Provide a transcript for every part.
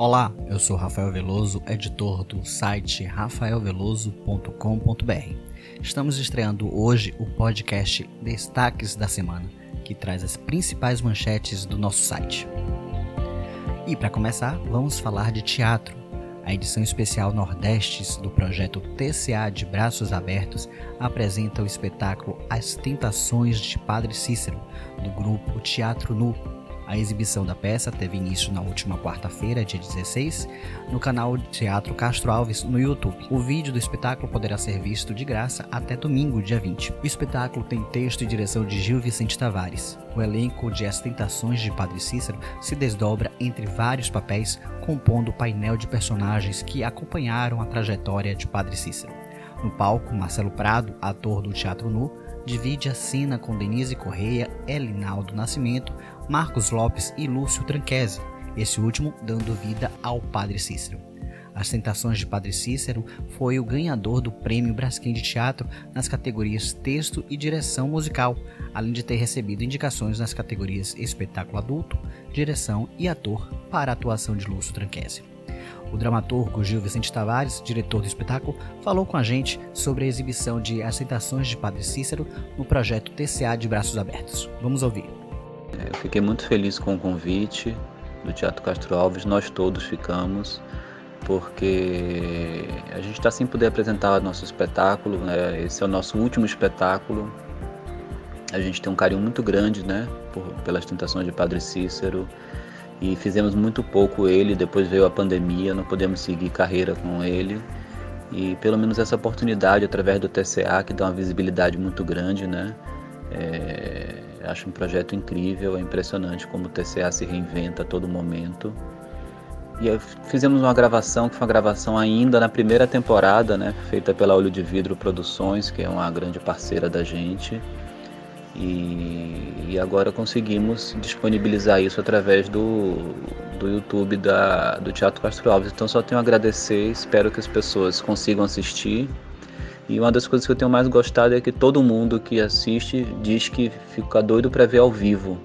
Olá, eu sou Rafael Veloso, editor do site rafaelveloso.com.br. Estamos estreando hoje o podcast Destaques da Semana, que traz as principais manchetes do nosso site. E para começar, vamos falar de teatro. A edição especial Nordestes do projeto TCA de Braços Abertos apresenta o espetáculo As Tentações de Padre Cícero, do grupo Teatro Nu, a exibição da peça teve início na última quarta-feira, dia 16, no canal Teatro Castro Alves no YouTube. O vídeo do espetáculo poderá ser visto de graça até domingo, dia 20. O espetáculo tem texto e direção de Gil Vicente Tavares. O elenco de As Tentações de Padre Cícero se desdobra entre vários papéis, compondo o painel de personagens que acompanharam a trajetória de Padre Cícero. No palco, Marcelo Prado, ator do Teatro Nu, divide a cena com Denise Correia, Elinaldo Nascimento, Marcos Lopes e Lúcio Tranquese, esse último dando vida ao Padre Cícero. As Tentações de Padre Cícero foi o ganhador do Prêmio Braskem de Teatro nas categorias Texto e Direção Musical, além de ter recebido indicações nas categorias Espetáculo Adulto, Direção e Ator para a atuação de Lúcio Tranquese. O dramaturgo Gil Vicente Tavares, diretor do espetáculo, falou com a gente sobre a exibição de As Tentações de Padre Cícero no projeto TCA de Braços Abertos. Vamos ouvir. Eu fiquei muito feliz com o convite do Teatro Castro Alves, nós todos ficamos, porque a gente está sem poder apresentar nosso espetáculo, né? esse é o nosso último espetáculo. A gente tem um carinho muito grande né? Por, pelas tentações de Padre Cícero e fizemos muito pouco ele, depois veio a pandemia, não podemos seguir carreira com ele. E pelo menos essa oportunidade através do TCA, que dá uma visibilidade muito grande, né? É, acho um projeto incrível, é impressionante como o TCA se reinventa a todo momento. E fizemos uma gravação, que foi uma gravação ainda na primeira temporada, né, feita pela Olho de Vidro Produções, que é uma grande parceira da gente. E, e agora conseguimos disponibilizar isso através do, do YouTube da, do Teatro Castro Alves. Então só tenho a agradecer, espero que as pessoas consigam assistir e uma das coisas que eu tenho mais gostado é que todo mundo que assiste diz que fica doido para ver ao vivo.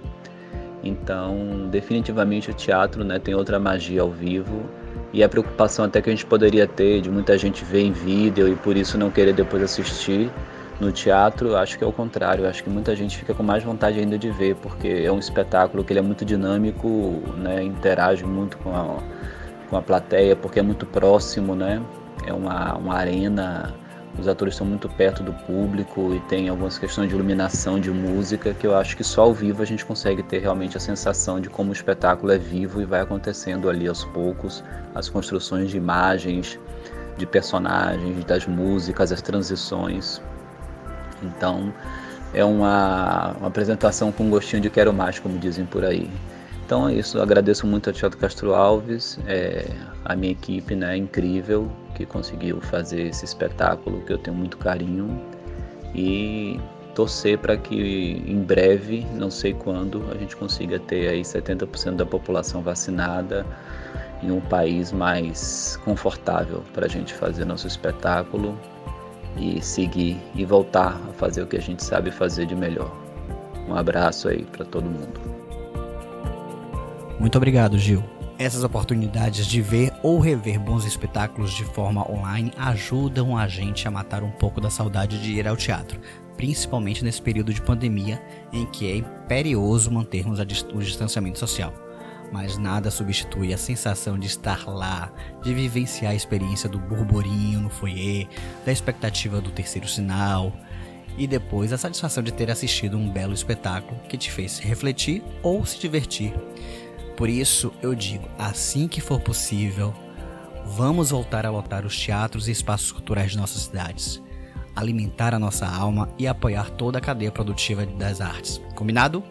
Então, definitivamente o teatro né, tem outra magia ao vivo. E a preocupação até que a gente poderia ter de muita gente ver em vídeo e por isso não querer depois assistir no teatro, acho que é o contrário. Acho que muita gente fica com mais vontade ainda de ver, porque é um espetáculo que ele é muito dinâmico, né, interage muito com a, com a plateia, porque é muito próximo, né? É uma, uma arena os atores estão muito perto do público e tem algumas questões de iluminação, de música, que eu acho que só ao vivo a gente consegue ter realmente a sensação de como o espetáculo é vivo e vai acontecendo ali aos poucos, as construções de imagens, de personagens, das músicas, as transições. Então é uma, uma apresentação com gostinho de quero mais, como dizem por aí. Então é isso, agradeço muito ao Teatro Castro Alves, é, a minha equipe, né, incrível, que conseguiu fazer esse espetáculo que eu tenho muito carinho. E torcer para que em breve, não sei quando, a gente consiga ter aí 70% da população vacinada em um país mais confortável para a gente fazer nosso espetáculo e seguir e voltar a fazer o que a gente sabe fazer de melhor. Um abraço aí para todo mundo. Muito obrigado, Gil. Essas oportunidades de ver ou rever bons espetáculos de forma online ajudam a gente a matar um pouco da saudade de ir ao teatro, principalmente nesse período de pandemia em que é imperioso mantermos o distanciamento social. Mas nada substitui a sensação de estar lá, de vivenciar a experiência do burburinho no foyer, da expectativa do terceiro sinal, e depois a satisfação de ter assistido um belo espetáculo que te fez refletir ou se divertir. Por isso eu digo, assim que for possível, vamos voltar a lotar os teatros e espaços culturais de nossas cidades, alimentar a nossa alma e apoiar toda a cadeia produtiva das artes. Combinado?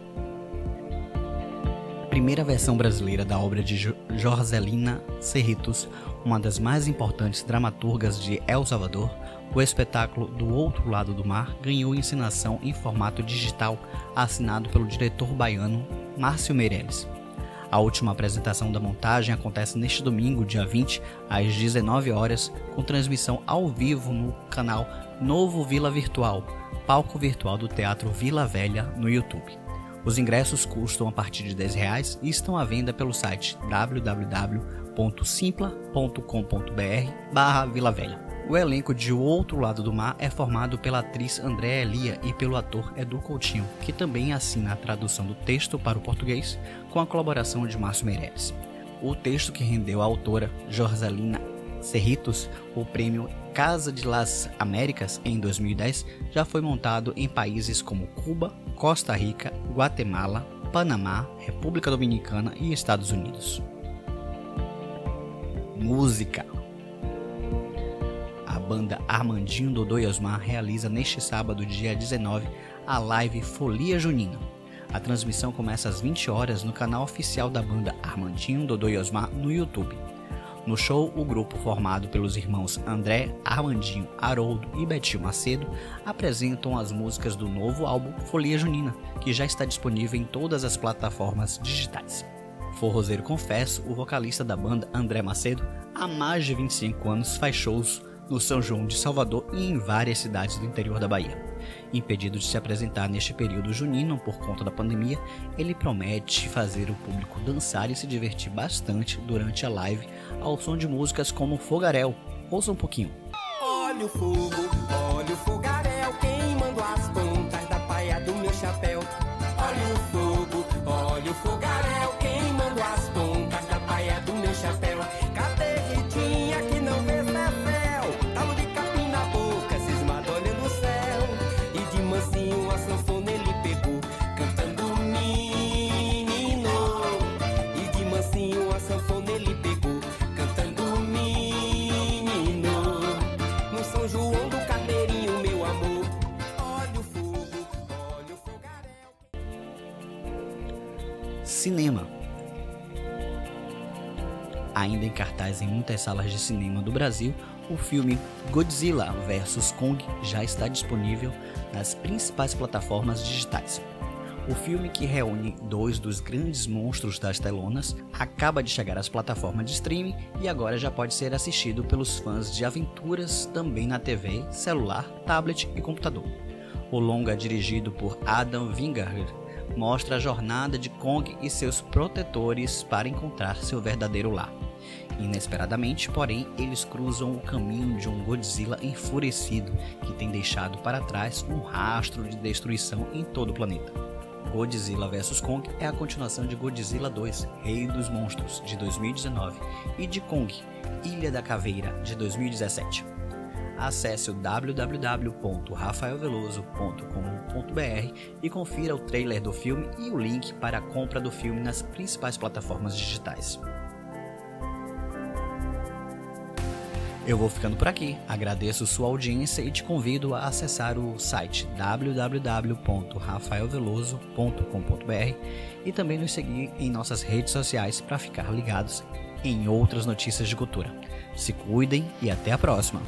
Primeira versão brasileira da obra de Jorzelina Cerritos, uma das mais importantes dramaturgas de El Salvador, o espetáculo Do Outro Lado do Mar ganhou encenação em formato digital, assinado pelo diretor baiano Márcio Meirelles. A última apresentação da montagem acontece neste domingo, dia 20, às 19 horas, com transmissão ao vivo no canal Novo Vila Virtual, palco virtual do Teatro Vila Velha no YouTube. Os ingressos custam a partir de 10 reais e estão à venda pelo site www.simpla.com.br barra Vila Velha. O elenco de O Outro Lado do Mar é formado pela atriz Andréa Elia e pelo ator Edu Coutinho, que também assina a tradução do texto para o português com a colaboração de Márcio Meirelles. O texto que rendeu à autora Jorzelina Cerritos o prêmio Casa de las Américas em 2010 já foi montado em países como Cuba, Costa Rica, Guatemala, Panamá, República Dominicana e Estados Unidos. Música A banda Armandinho Dodô e Osmar realiza neste sábado, dia 19, a live Folia Junina. A transmissão começa às 20 horas no canal oficial da banda Armandinho Dodô e Osmar no YouTube. No show, o grupo formado pelos irmãos André, Armandinho, Haroldo e Betinho Macedo apresentam as músicas do novo álbum Folia Junina, que já está disponível em todas as plataformas digitais. Forrozeiro Confesso, o vocalista da banda André Macedo, há mais de 25 anos faz shows no São João de Salvador e em várias cidades do interior da Bahia. Impedido de se apresentar neste período junino por conta da pandemia, ele promete fazer o público dançar e se divertir bastante durante a live ao som de músicas como Fogaréu. Ouça um pouquinho. Olha o fogo, olha Cinema. Ainda em cartaz em muitas salas de cinema do Brasil, o filme Godzilla vs Kong já está disponível nas principais plataformas digitais. O filme, que reúne dois dos grandes monstros das telonas, acaba de chegar às plataformas de streaming e agora já pode ser assistido pelos fãs de aventuras também na TV, celular, tablet e computador. O longa, dirigido por Adam Wingard, mostra a jornada de Kong e seus protetores para encontrar seu verdadeiro lar. Inesperadamente, porém, eles cruzam o caminho de um Godzilla enfurecido que tem deixado para trás um rastro de destruição em todo o planeta. Godzilla vs Kong é a continuação de Godzilla 2, Rei dos Monstros, de 2019, e de Kong, Ilha da Caveira, de 2017. Acesse o www.rafaelveloso.com.br e confira o trailer do filme e o link para a compra do filme nas principais plataformas digitais. Eu vou ficando por aqui, agradeço sua audiência e te convido a acessar o site www.rafaelveloso.com.br e também nos seguir em nossas redes sociais para ficar ligados em outras notícias de cultura. Se cuidem e até a próxima!